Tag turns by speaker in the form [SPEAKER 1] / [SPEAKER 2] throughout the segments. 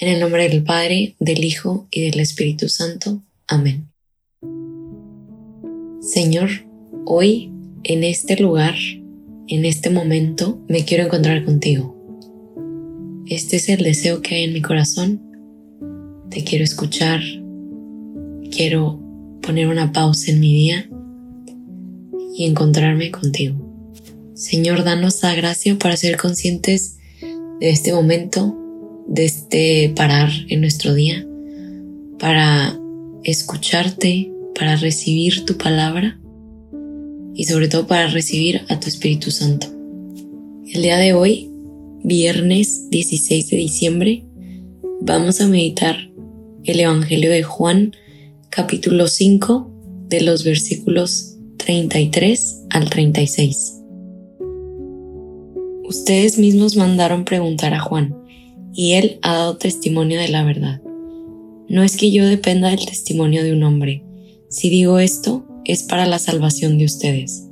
[SPEAKER 1] En el nombre del Padre, del Hijo y del Espíritu Santo. Amén. Señor, hoy, en este lugar, en este momento, me quiero encontrar contigo. Este es el deseo que hay en mi corazón. Te quiero escuchar. Quiero poner una pausa en mi día y encontrarme contigo. Señor, danos la gracia para ser conscientes de este momento de este parar en nuestro día para escucharte, para recibir tu palabra y sobre todo para recibir a tu Espíritu Santo. El día de hoy, viernes 16 de diciembre, vamos a meditar el Evangelio de Juan capítulo 5 de los versículos 33 al 36. Ustedes mismos mandaron preguntar a Juan, y él ha dado testimonio de la verdad. No es que yo dependa del testimonio de un hombre. Si digo esto, es para la salvación de ustedes.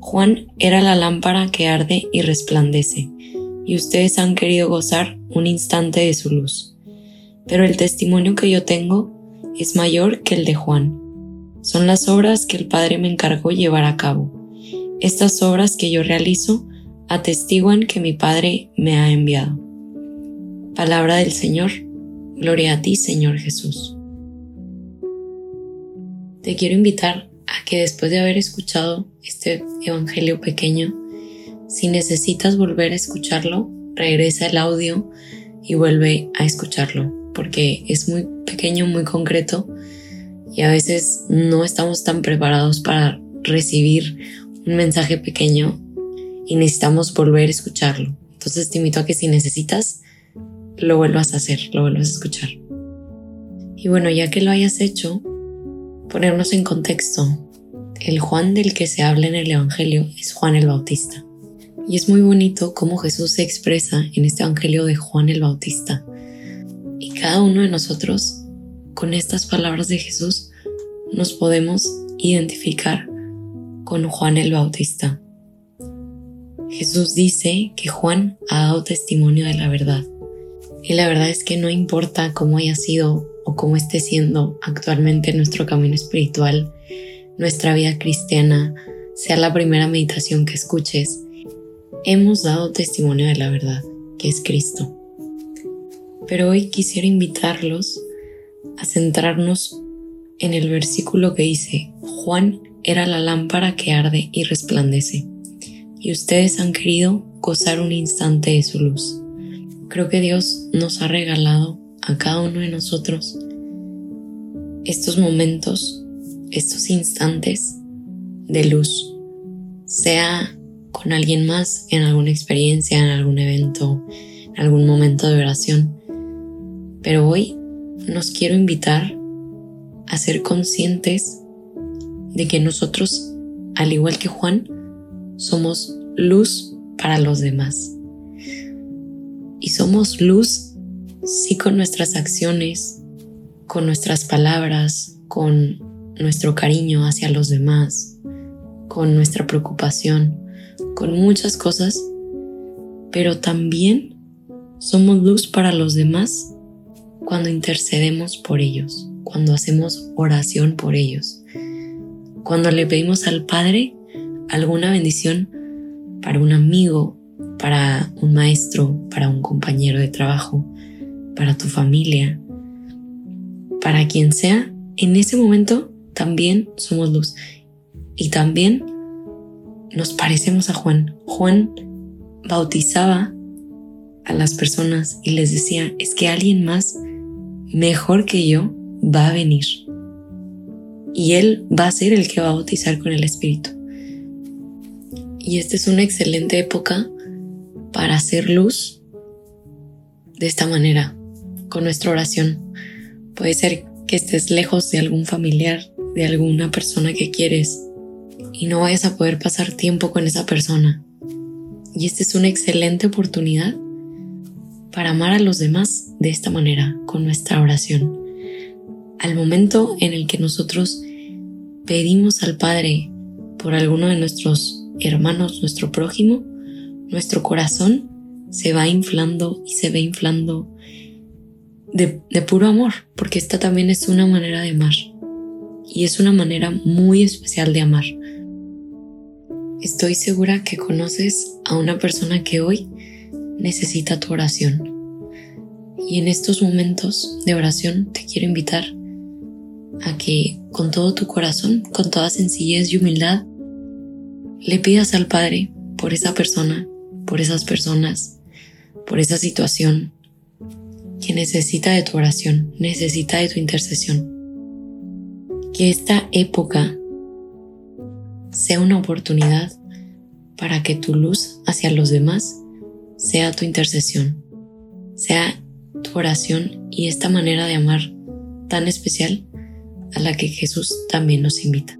[SPEAKER 1] Juan era la lámpara que arde y resplandece, y ustedes han querido gozar un instante de su luz. Pero el testimonio que yo tengo es mayor que el de Juan. Son las obras que el Padre me encargó llevar a cabo. Estas obras que yo realizo atestiguan que mi Padre me ha enviado. Palabra del Señor. Gloria a ti, Señor Jesús. Te quiero invitar a que después de haber escuchado este Evangelio pequeño, si necesitas volver a escucharlo, regresa el audio y vuelve a escucharlo, porque es muy pequeño, muy concreto y a veces no estamos tan preparados para recibir un mensaje pequeño y necesitamos volver a escucharlo. Entonces te invito a que si necesitas, lo vuelvas a hacer, lo vuelvas a escuchar. Y bueno, ya que lo hayas hecho, ponernos en contexto. El Juan del que se habla en el Evangelio es Juan el Bautista. Y es muy bonito cómo Jesús se expresa en este Evangelio de Juan el Bautista. Y cada uno de nosotros, con estas palabras de Jesús, nos podemos identificar con Juan el Bautista. Jesús dice que Juan ha dado testimonio de la verdad. Y la verdad es que no importa cómo haya sido o cómo esté siendo actualmente nuestro camino espiritual, nuestra vida cristiana, sea la primera meditación que escuches, hemos dado testimonio de la verdad, que es Cristo. Pero hoy quisiera invitarlos a centrarnos en el versículo que dice, Juan era la lámpara que arde y resplandece, y ustedes han querido gozar un instante de su luz. Creo que Dios nos ha regalado a cada uno de nosotros estos momentos, estos instantes de luz, sea con alguien más en alguna experiencia, en algún evento, en algún momento de oración. Pero hoy nos quiero invitar a ser conscientes de que nosotros, al igual que Juan, somos luz para los demás y somos luz, sí con nuestras acciones, con nuestras palabras, con nuestro cariño hacia los demás, con nuestra preocupación, con muchas cosas, pero también somos luz para los demás cuando intercedemos por ellos, cuando hacemos oración por ellos, cuando le pedimos al Padre alguna bendición para un amigo, para un maestro, para un compañero de trabajo, para tu familia, para quien sea, en ese momento también somos luz. Y también nos parecemos a Juan. Juan bautizaba a las personas y les decía, es que alguien más mejor que yo va a venir. Y él va a ser el que va a bautizar con el Espíritu. Y esta es una excelente época para hacer luz de esta manera con nuestra oración. Puede ser que estés lejos de algún familiar, de alguna persona que quieres y no vayas a poder pasar tiempo con esa persona. Y esta es una excelente oportunidad para amar a los demás de esta manera, con nuestra oración. Al momento en el que nosotros pedimos al Padre por alguno de nuestros hermanos, nuestro prójimo, nuestro corazón se va inflando y se ve inflando de, de, puro amor, porque esta también es una manera de amar y es una manera muy especial de amar. Estoy segura que conoces a una persona que hoy necesita tu oración. Y en estos momentos de oración te quiero invitar a que con todo tu corazón, con toda sencillez y humildad, le pidas al Padre por esa persona, por esas personas, por esa situación que necesita de tu oración, necesita de tu intercesión. Que esta época sea una oportunidad para que tu luz hacia los demás sea tu intercesión, sea tu oración y esta manera de amar tan especial a la que Jesús también nos invita.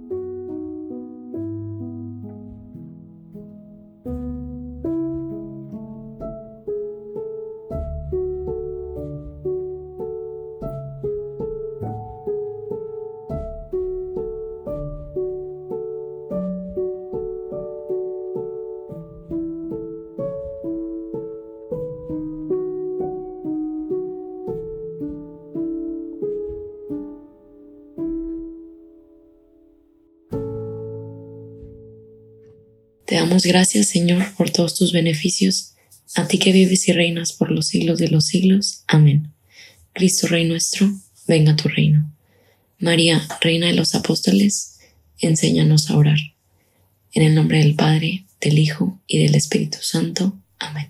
[SPEAKER 1] Te damos gracias, Señor, por todos tus beneficios, a ti que vives y reinas por los siglos de los siglos. Amén. Cristo Rey nuestro, venga tu reino. María, Reina de los Apóstoles, enséñanos a orar. En el nombre del Padre, del Hijo y del Espíritu Santo. Amén.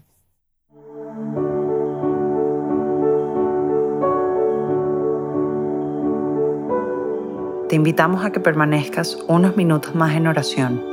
[SPEAKER 2] Te invitamos a que permanezcas unos minutos más en oración